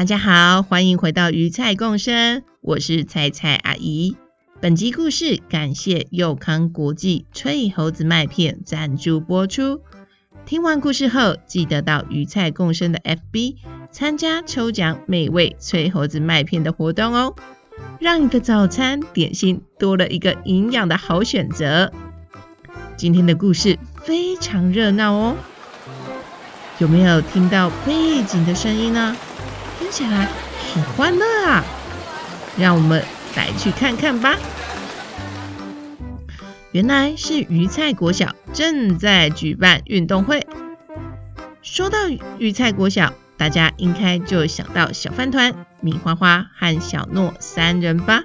大家好，欢迎回到鱼菜共生，我是菜菜阿姨。本集故事感谢佑康国际脆猴子麦片赞助播出。听完故事后，记得到鱼菜共生的 FB 参加抽奖美味脆猴子麦片的活动哦，让你的早餐点心多了一个营养的好选择。今天的故事非常热闹哦，有没有听到背景的声音呢？听起来好欢乐啊！让我们来去看看吧。原来是鱼菜国小正在举办运动会。说到鱼菜国小，大家应该就想到小饭团、米花花和小诺三人吧？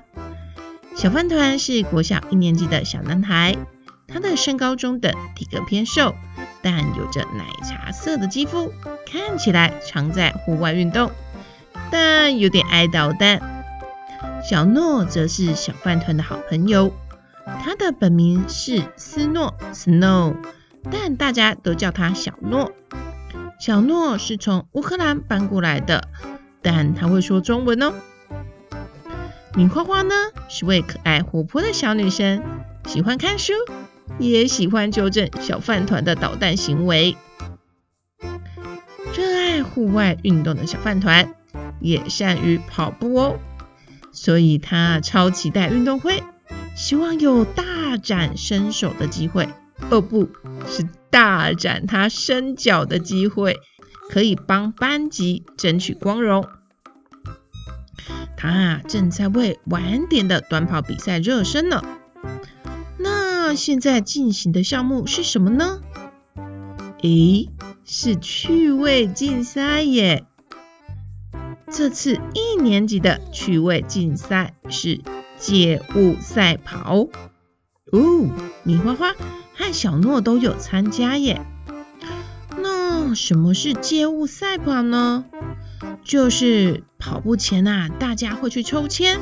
小饭团是国小一年级的小男孩，他的身高中等，体格偏瘦，但有着奶茶色的肌肤，看起来常在户外运动。但有点爱捣蛋。小诺则是小饭团的好朋友，他的本名是斯诺 （Snow），但大家都叫他小诺。小诺是从乌克兰搬过来的，但他会说中文哦。米花花呢，是位可爱活泼的小女生，喜欢看书，也喜欢纠正小饭团的捣蛋行为。热爱户外运动的小饭团。也善于跑步哦，所以他超期待运动会，希望有大展身手的机会，哦，不是大展他身脚的机会，可以帮班级争取光荣。他正在为晚点的短跑比赛热身呢。那现在进行的项目是什么呢？诶，是趣味竞赛耶。这次一年级的趣味竞赛是街舞赛跑哦，米花花和小诺都有参加耶。那什么是街舞赛跑呢？就是跑步前啊，大家会去抽签，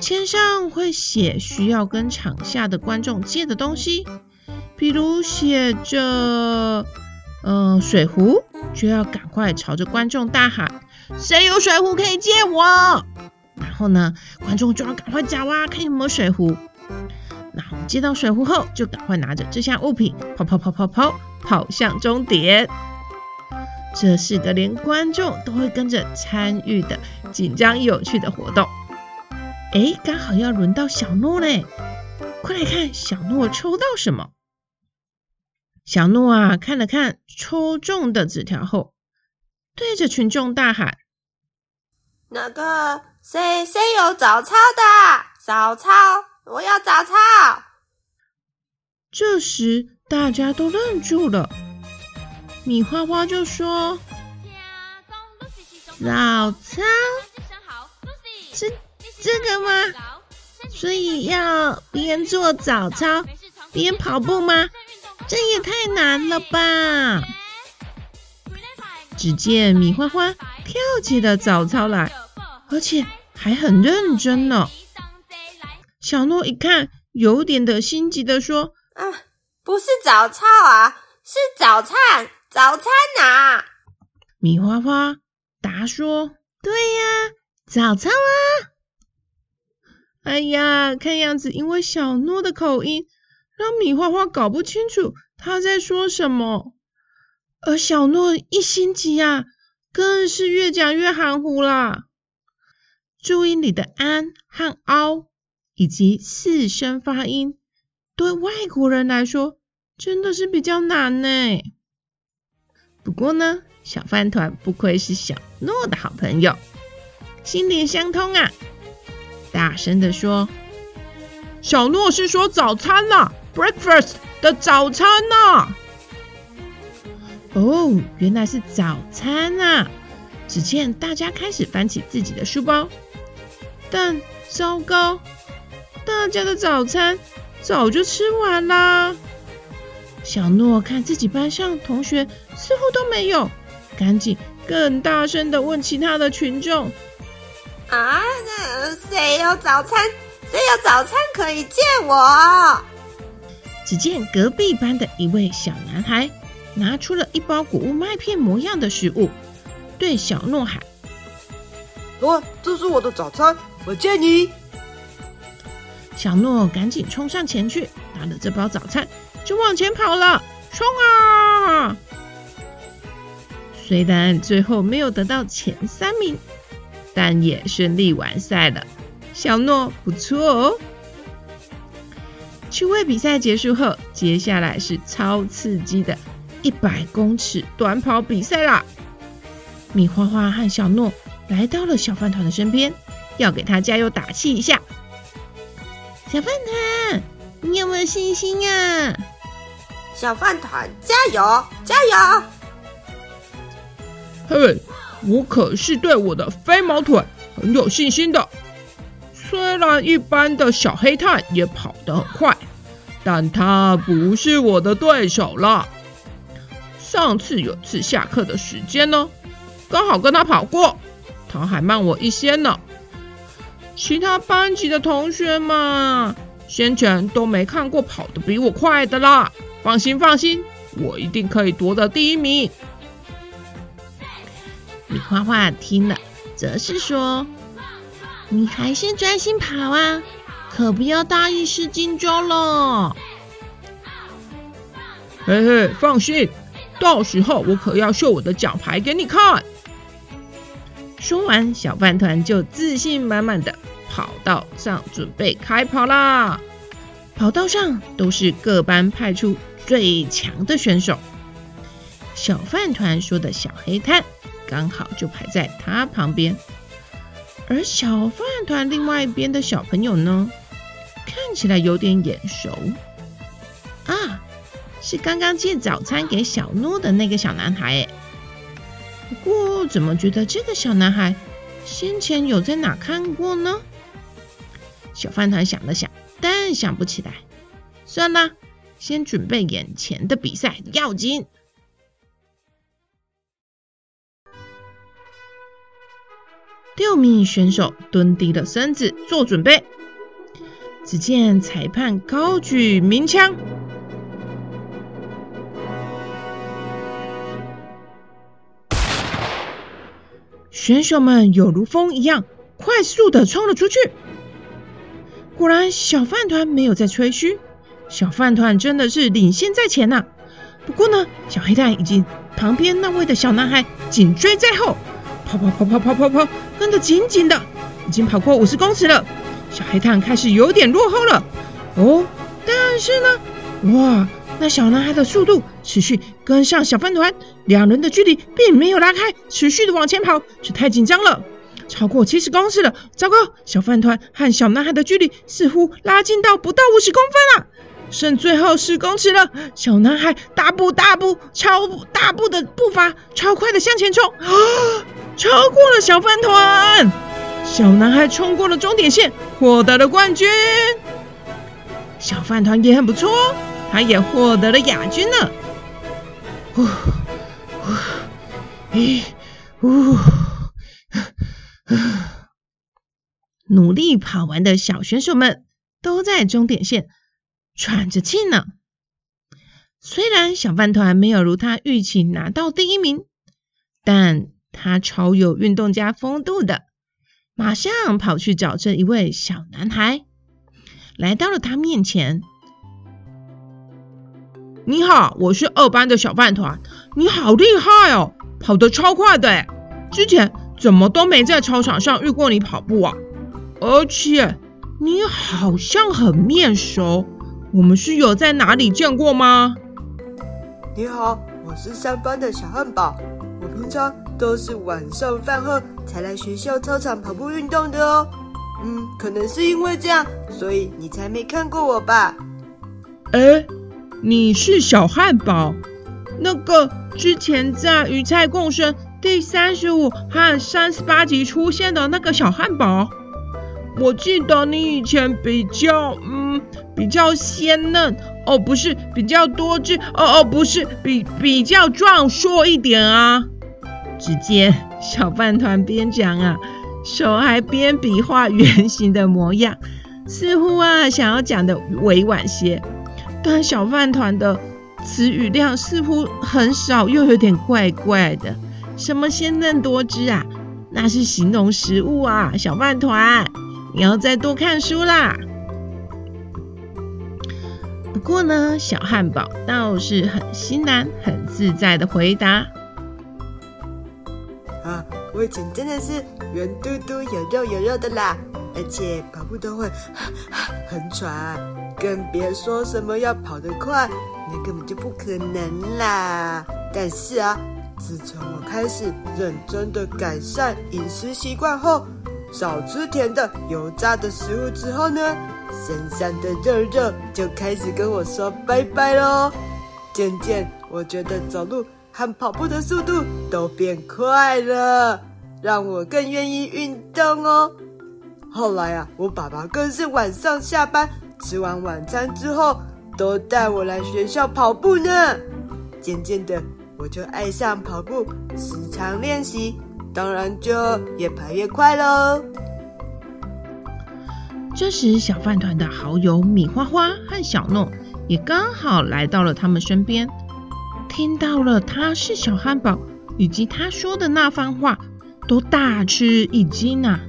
签上会写需要跟场下的观众借的东西，比如写着嗯、水壶，就要赶快朝着观众大喊。谁有水壶可以借我？然后呢，观众就要赶快找啊，看有没有水壶。那我们接到水壶后，就赶快拿着这项物品跑跑跑跑跑跑向终点。这是个连观众都会跟着参与的紧张有趣的活动。哎，刚好要轮到小诺嘞！快来看小诺抽到什么？小诺啊，看了看抽中的纸条后，对着群众大喊。那个谁谁有早操的？早操，我要早操。这时大家都愣住了。米花花就说：“早操，是这个吗？所以要边做早操边跑步吗？这也太难了吧！”只见米花花跳起了早操来。而且还很认真呢。小诺一看，有点的心急的说：“啊，不是早操啊，是早餐，早餐啊！”米花花答说：“对呀，早餐啊！”哎呀，看样子因为小诺的口音，让米花花搞不清楚他在说什么，而小诺一心急啊，更是越讲越含糊啦。注音里的安和凹以及四声发音，对外国人来说真的是比较难呢。不过呢，小饭团不愧是小诺的好朋友，心灵相通啊！大声的说：“小诺是说早餐呐，breakfast 的早餐呐。”哦，原来是早餐啊！只见大家开始翻起自己的书包，但糟糕，大家的早餐早就吃完啦。小诺看自己班上同学似乎都没有，赶紧更大声地问其他的群众：“啊，那谁有早餐？谁有早餐可以借我？”只见隔壁班的一位小男孩拿出了一包谷物麦片模样的食物，对小诺喊：“哇，这是我的早餐，我借你。”小诺赶紧冲上前去，拿了这包早餐就往前跑了，冲啊！虽然最后没有得到前三名，但也顺利完赛了。小诺不错哦。趣味比赛结束后，接下来是超刺激的一百公尺短跑比赛啦！米花花和小诺来到了小饭团的身边，要给他加油打气一下。小饭团，你有没有信心啊？小饭团，加油，加油！嘿，我可是对我的飞毛腿很有信心的。虽然一般的小黑炭也跑得很快，但它不是我的对手了。上次有次下课的时间呢，刚好跟他跑过，他还慢我一些呢。其他班级的同学嘛，先前都没看过跑得比我快的啦。放心放心，我一定可以夺得第一名。米花花听了，则是说。你还是专心跑啊，可不要大意失荆州了。嘿嘿，放心，到时候我可要秀我的奖牌给你看。说完，小饭团就自信满满的跑道上准备开跑啦。跑道上都是各班派出最强的选手。小饭团说的小黑炭刚好就排在他旁边。而小饭团另外一边的小朋友呢，看起来有点眼熟啊，是刚刚借早餐给小诺的那个小男孩诶。不过怎么觉得这个小男孩先前有在哪看过呢？小饭团想了想，但想不起来。算了，先准备眼前的比赛要紧。六名选手蹲低了身子做准备。只见裁判高举鸣枪，选手们有如风一样快速的冲了出去。果然，小饭团没有在吹嘘，小饭团真的是领先在前呐、啊。不过呢，小黑炭以及旁边那位的小男孩紧追在后。跑跑跑跑跑跑跑，跟得紧紧的，已经跑过五十公尺了。小黑炭开始有点落后了。哦，但是呢，哇，那小男孩的速度持续跟上小饭团，两人的距离并没有拉开，持续的往前跑，这太紧张了，超过七十公尺了。糟糕，小饭团和小男孩的距离似乎拉近到不到五十公分了。剩最后十公尺了，小男孩大步大步超大步的步伐，超快的向前冲，啊，超过了小饭团，小男孩冲过了终点线，获得了冠军。小饭团也很不错，他也获得了亚军呢。呼呼，咦，呜，努力跑完的小选手们都在终点线。喘着气呢。虽然小饭团没有如他预期拿到第一名，但他超有运动家风度的，马上跑去找这一位小男孩，来到了他面前。你好，我是二班的小饭团。你好厉害哦，跑得超快的。之前怎么都没在操场上遇过你跑步啊？而且你好像很面熟。我们是有在哪里见过吗？你好，我是三班的小汉堡。我平常都是晚上饭后才来学校操场跑步运动的哦。嗯，可能是因为这样，所以你才没看过我吧？哎，你是小汉堡，那个之前在鱼菜共生第三十五和三十八集出现的那个小汉堡。我记得你以前比较，嗯，比较鲜嫩哦，不是比较多汁，哦哦，不是比比较壮硕一点啊。只见小饭团边讲啊，手还边比划圆形的模样，似乎啊想要讲的委婉些，但小饭团的词语量似乎很少，又有点怪怪的。什么鲜嫩多汁啊？那是形容食物啊，小饭团。你要再多看书啦。不过呢，小汉堡倒是很欣然、很自在的回答：“啊，我以前真的是圆嘟嘟、有肉有肉的啦，而且跑步都会 很喘，更别说什么要跑得快，那根本就不可能啦。但是啊，自从我开始认真的改善饮食习惯后。”少吃甜的、油炸的食物之后呢，身上的肉肉就开始跟我说拜拜喽。渐渐，我觉得走路和跑步的速度都变快了，让我更愿意运动哦。后来啊，我爸爸更是晚上下班吃完晚餐之后，都带我来学校跑步呢。渐渐的，我就爱上跑步，时常练习。当然就越跑越快喽。这时，小饭团的好友米花花和小诺也刚好来到了他们身边，听到了他是小汉堡以及他说的那番话，都大吃一惊啊！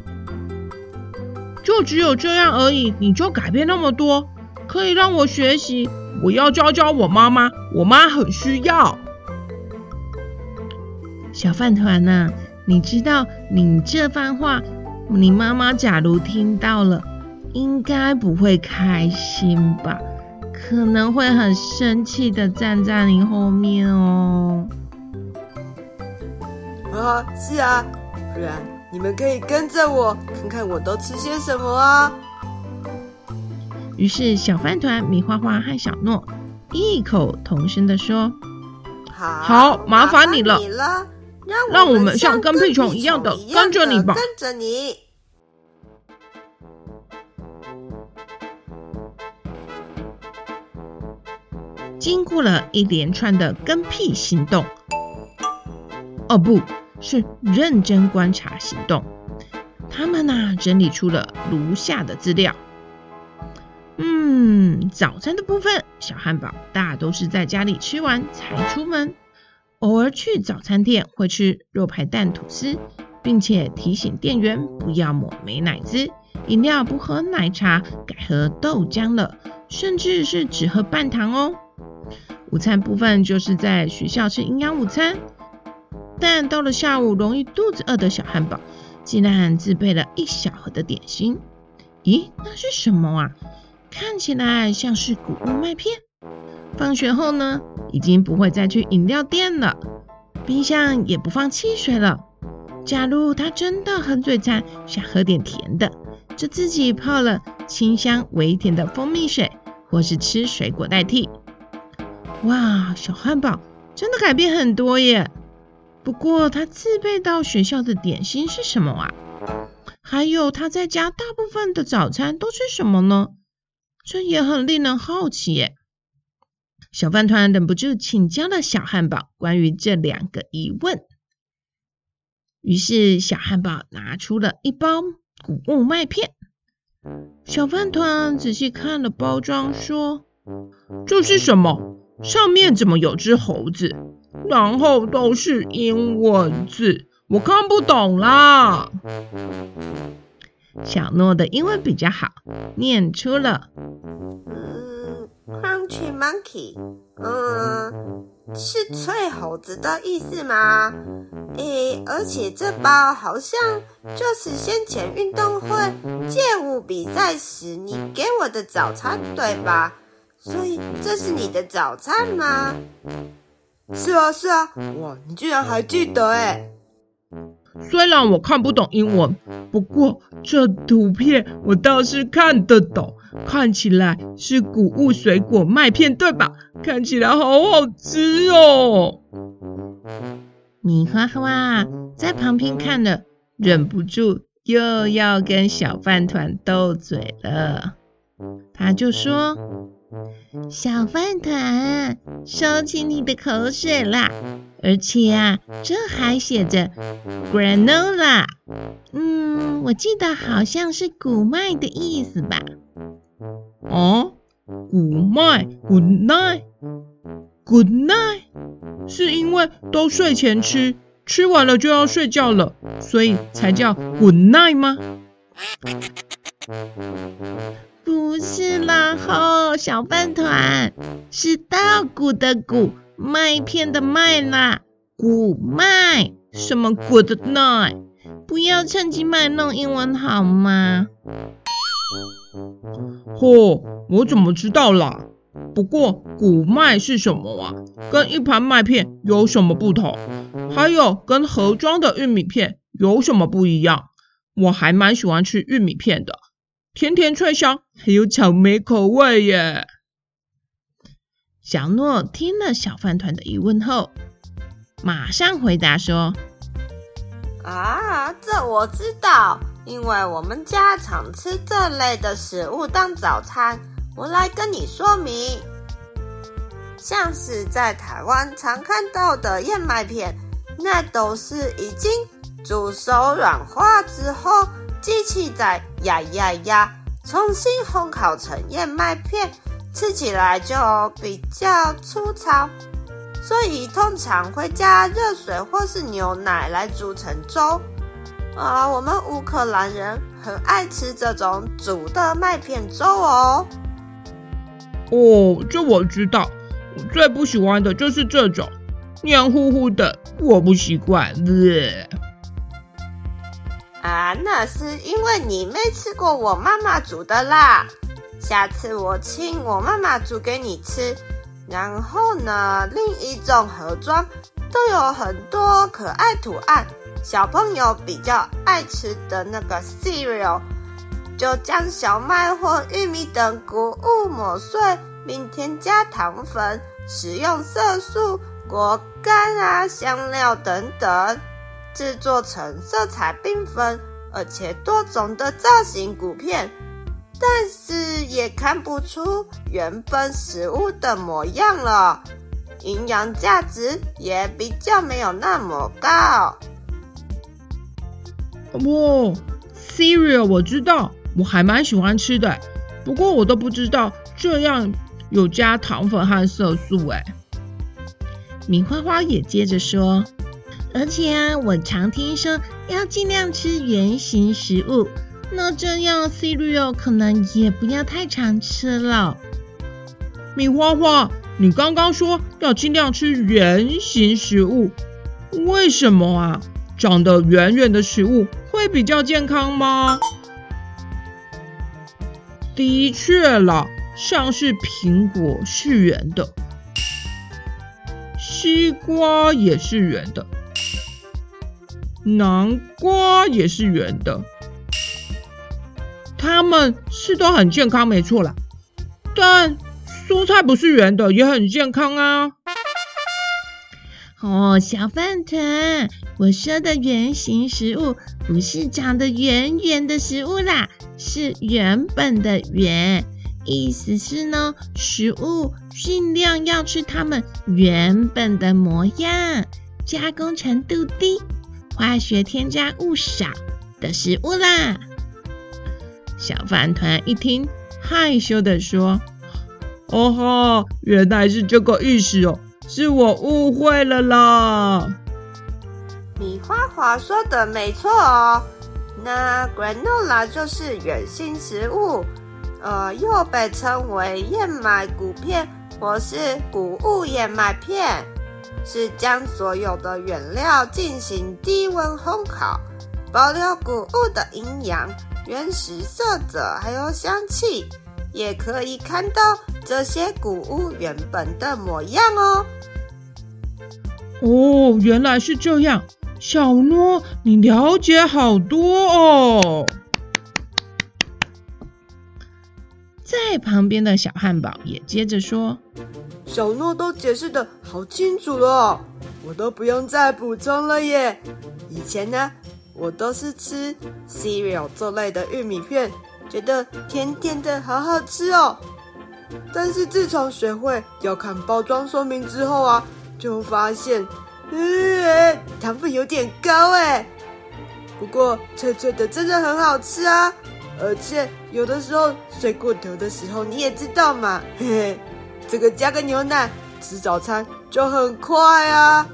就只有这样而已，你就改变那么多，可以让我学习？我要教教我妈妈，我妈很需要。小饭团呐？你知道，你这番话，你妈妈假如听到了，应该不会开心吧？可能会很生气的站在你后面哦。啊，是啊，不然你们可以跟着我，看看我都吃些什么啊。于是，小饭团、米花花和小诺异口同声的说：“好，好，麻烦你了。”让我们像跟屁虫一样的跟着你吧。跟着你。经过了一连串的跟屁行动，哦，不是认真观察行动，他们呢整理出了如下的资料。嗯，早餐的部分，小汉堡大都是在家里吃完才出门。偶尔去早餐店会吃肉排蛋吐司，并且提醒店员不要抹美乃滋，饮料不喝奶茶，改喝豆浆了，甚至是只喝半糖哦。午餐部分就是在学校吃营养午餐，但到了下午容易肚子饿的小汉堡，竟然自备了一小盒的点心。咦，那是什么啊？看起来像是谷物麦片。放学后呢，已经不会再去饮料店了，冰箱也不放汽水了。假如他真的很嘴馋，想喝点甜的，就自己泡了清香微甜的蜂蜜水，或是吃水果代替。哇，小汉堡真的改变很多耶！不过他自备到学校的点心是什么啊？还有他在家大部分的早餐都吃什么呢？这也很令人好奇耶。小饭团忍不住请教了小汉堡关于这两个疑问，于是小汉堡拿出了一包谷物麦片。小饭团仔细看了包装，说：“这是什么？上面怎么有只猴子？然后都是英文字，我看不懂啦。”小诺的英文比较好，念出了。嗯 Crunchy Monkey，嗯，是脆猴子的意思吗？诶，而且这包好像就是先前运动会街舞比赛时你给我的早餐，对吧？所以这是你的早餐吗？是啊，是啊，哇，你居然还记得诶。虽然我看不懂英文，不过这图片我倒是看得懂。看起来是谷物水果麦片，对吧？看起来好好吃哦。米花花在旁边看了，忍不住又要跟小饭团斗嘴了。他就说：“小饭团，收起你的口水啦！而且啊，这还写着 granola，嗯，我记得好像是谷麦的意思吧？哦，谷麦，good night，good night，是因为都睡前吃，吃完了就要睡觉了，所以才叫 good night 吗？”不是啦，吼，小饭团是稻谷的谷，麦片的麦啦，谷麦。什么 good night？不要趁机卖弄英文好吗？嚯，我怎么知道啦？不过谷麦是什么啊？跟一盘麦片有什么不同？还有跟盒装的玉米片有什么不一样？我还蛮喜欢吃玉米片的。甜甜脆香，还有草莓口味耶！小诺听了小饭团的疑问后，马上回答说：“啊，这我知道，因为我们家常吃这类的食物当早餐。我来跟你说明，像是在台湾常看到的燕麦片，那都是已经煮熟软化之后。”机器在压压压，重新烘烤成燕麦片，吃起来就比较粗糙，所以通常会加热水或是牛奶来煮成粥。啊，我们乌克兰人很爱吃这种煮的麦片粥哦。哦，这我知道，我最不喜欢的就是这种黏糊糊的，我不习惯。呃啊，那是因为你没吃过我妈妈煮的啦。下次我请我妈妈煮给你吃。然后呢，另一种盒装都有很多可爱图案，小朋友比较爱吃的那个 cereal，就将小麦或玉米等谷物磨碎，并添加糖粉，使用色素、果干啊、香料等等。制作成色彩缤纷而且多种的造型谷片，但是也看不出原本食物的模样了，营养价值也比较没有那么高。哦，cereal 我知道，我还蛮喜欢吃的，不过我都不知道这样有加糖粉和色素哎。米花花也接着说。而且啊，我常听说要尽量吃圆形食物，那这样 cereal 可能也不要太常吃了。米花花，你刚刚说要尽量吃圆形食物，为什么啊？长得圆圆的食物会比较健康吗？的确啦，像是苹果是圆的，西瓜也是圆的。南瓜也是圆的，它们是都很健康，没错啦。但蔬菜不是圆的，也很健康啊。哦，小饭团，我说的圆形食物不是长得圆圆的食物啦，是原本的圆。意思是呢，食物尽量要吃它们原本的模样，加工程度低。化学添加物少的食物啦。小饭团一听，害羞地说：“哦吼，原来是这个意思哦，是我误会了啦。”米花花说的没错哦，那 granola 就是原型食物，呃，又被称为燕麦谷片或是谷物燕麦片。是将所有的原料进行低温烘烤，保留谷物的营养、原始色泽还有香气，也可以看到这些谷物原本的模样哦。哦，原来是这样，小诺，你了解好多哦。在旁边的小汉堡也接着说。小诺都解释得好清楚了，我都不用再补充了耶。以前呢，我都是吃 cereal 这类的玉米片，觉得甜甜的，好好吃哦。但是自从学会要看包装说明之后啊，就发现，嗯，糖分有点高哎。不过脆脆的真的很好吃啊，而且有的时候睡过头的时候，你也知道嘛，嘿嘿，这个加个牛奶吃早餐就很快啊，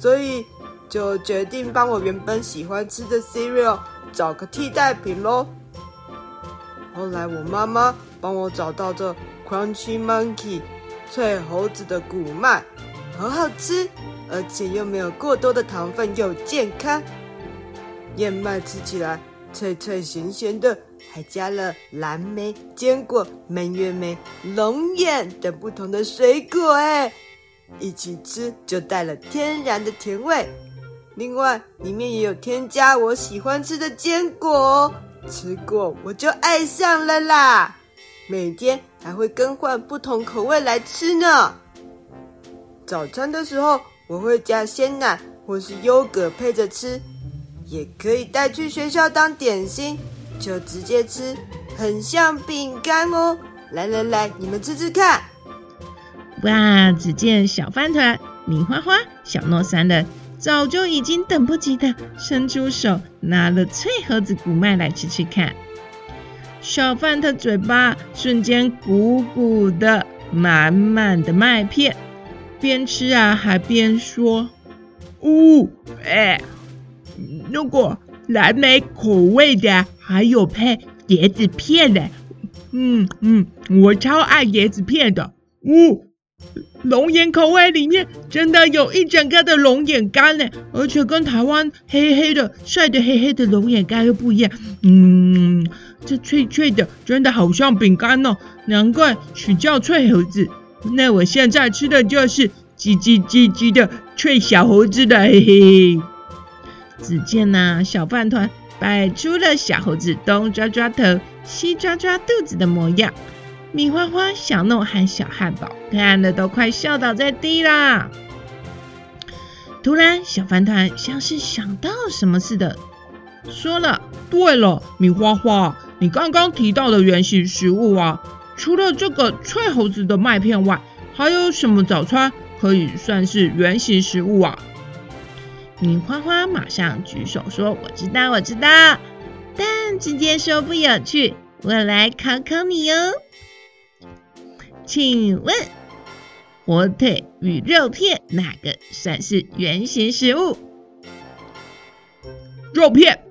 所以就决定帮我原本喜欢吃的 cereal 找个替代品喽。后来我妈妈帮我找到这。Crunchy Monkey，脆猴子的谷麦，好好吃，而且又没有过多的糖分，又健康。燕麦吃起来脆脆咸咸的，还加了蓝莓、坚果、蔓越莓、龙眼等不同的水果，哎，一起吃就带了天然的甜味。另外，里面也有添加我喜欢吃的坚果，吃过我就爱上了啦。每天还会更换不同口味来吃呢。早餐的时候，我会加鲜奶或是优格配着吃，也可以带去学校当点心，就直接吃，很像饼干哦。来来来，你们吃吃看。哇！只见小饭团、米花花、小诺三人早就已经等不及的伸出手，拿了脆盒子谷麦来吃吃看。小饭的嘴巴瞬间鼓鼓的，满满的麦片，边吃啊还边说：“呜，哎，如果蓝莓口味的，还有配椰子片的，嗯嗯，我超爱椰子片的。呜，龙眼口味里面真的有一整个的龙眼干呢，而且跟台湾黑黑的晒得黑黑的龙眼干又不一样，嗯。”这脆脆的，真的好像饼干哦，难怪取叫脆猴子。那我现在吃的就是叽叽叽叽的脆小猴子的，嘿嘿。只见呐，小饭团摆出了小猴子东抓抓头、西抓抓肚子的模样，米花花、小弄和小汉堡看得都快笑倒在地啦。突然，小饭团像是想到什么似的，说了：“对了，米花花。”你刚刚提到的原型食物啊，除了这个脆猴子的麦片外，还有什么早餐可以算是原型食物啊？米花花马上举手说：“我知道，我知道。”但直接说不有趣，我来考考你哦。请问，火腿与肉片哪个算是原型食物？肉片。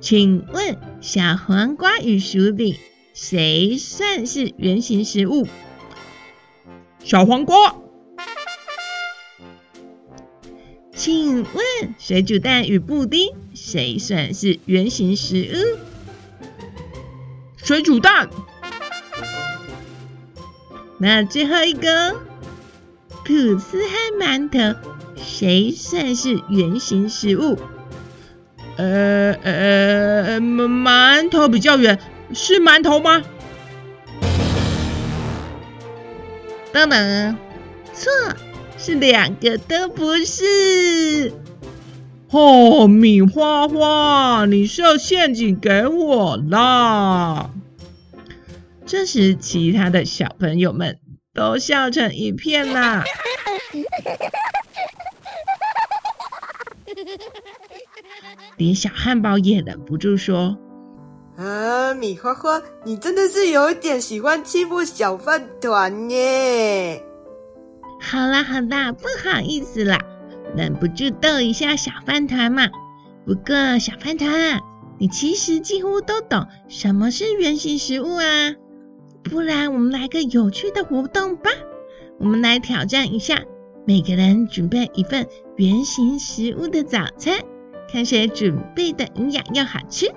请问小黄瓜与薯饼谁算是原型食物？小黄瓜。请问水煮蛋与布丁谁算是原型食物？水煮蛋。那最后一个吐司和馒头谁算是原型食物？呃呃，馒头比较圆，是馒头吗？等等，错，是两个都不是。哦，米花花，你设陷阱给我啦！这时，其他的小朋友们都笑成一片啦。连小汉堡也忍不住说：“啊，米花花，你真的是有一点喜欢欺负小饭团耶！”好啦好啦，不好意思啦，忍不住逗一下小饭团嘛。不过小饭团，你其实几乎都懂什么是原型食物啊。不然我们来个有趣的活动吧，我们来挑战一下，每个人准备一份原型食物的早餐。看谁准备的营养又好吃。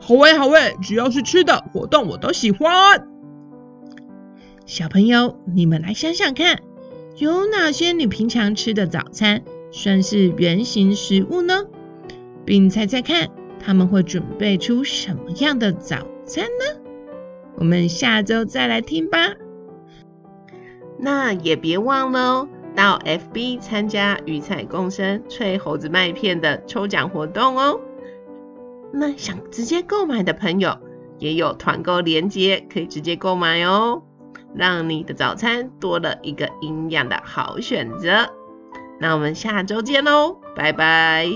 好喂好喂，只要是吃的活动我都喜欢。小朋友，你们来想想看，有哪些你平常吃的早餐算是原型食物呢？并猜猜看，他们会准备出什么样的早餐呢？我们下周再来听吧。那也别忘了哦，到 FB 参加鱼彩共生脆猴子麦片的抽奖活动哦。那想直接购买的朋友，也有团购链接可以直接购买哦，让你的早餐多了一个营养的好选择。那我们下周见喽，拜拜。